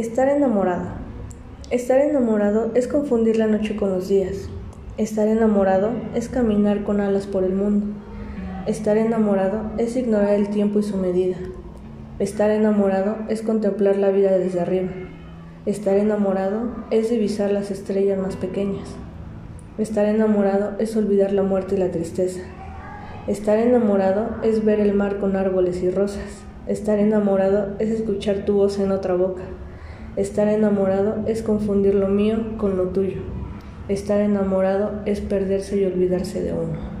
Estar enamorado. Estar enamorado es confundir la noche con los días. Estar enamorado es caminar con alas por el mundo. Estar enamorado es ignorar el tiempo y su medida. Estar enamorado es contemplar la vida desde arriba. Estar enamorado es divisar las estrellas más pequeñas. Estar enamorado es olvidar la muerte y la tristeza. Estar enamorado es ver el mar con árboles y rosas. Estar enamorado es escuchar tu voz en otra boca. Estar enamorado es confundir lo mío con lo tuyo. Estar enamorado es perderse y olvidarse de uno.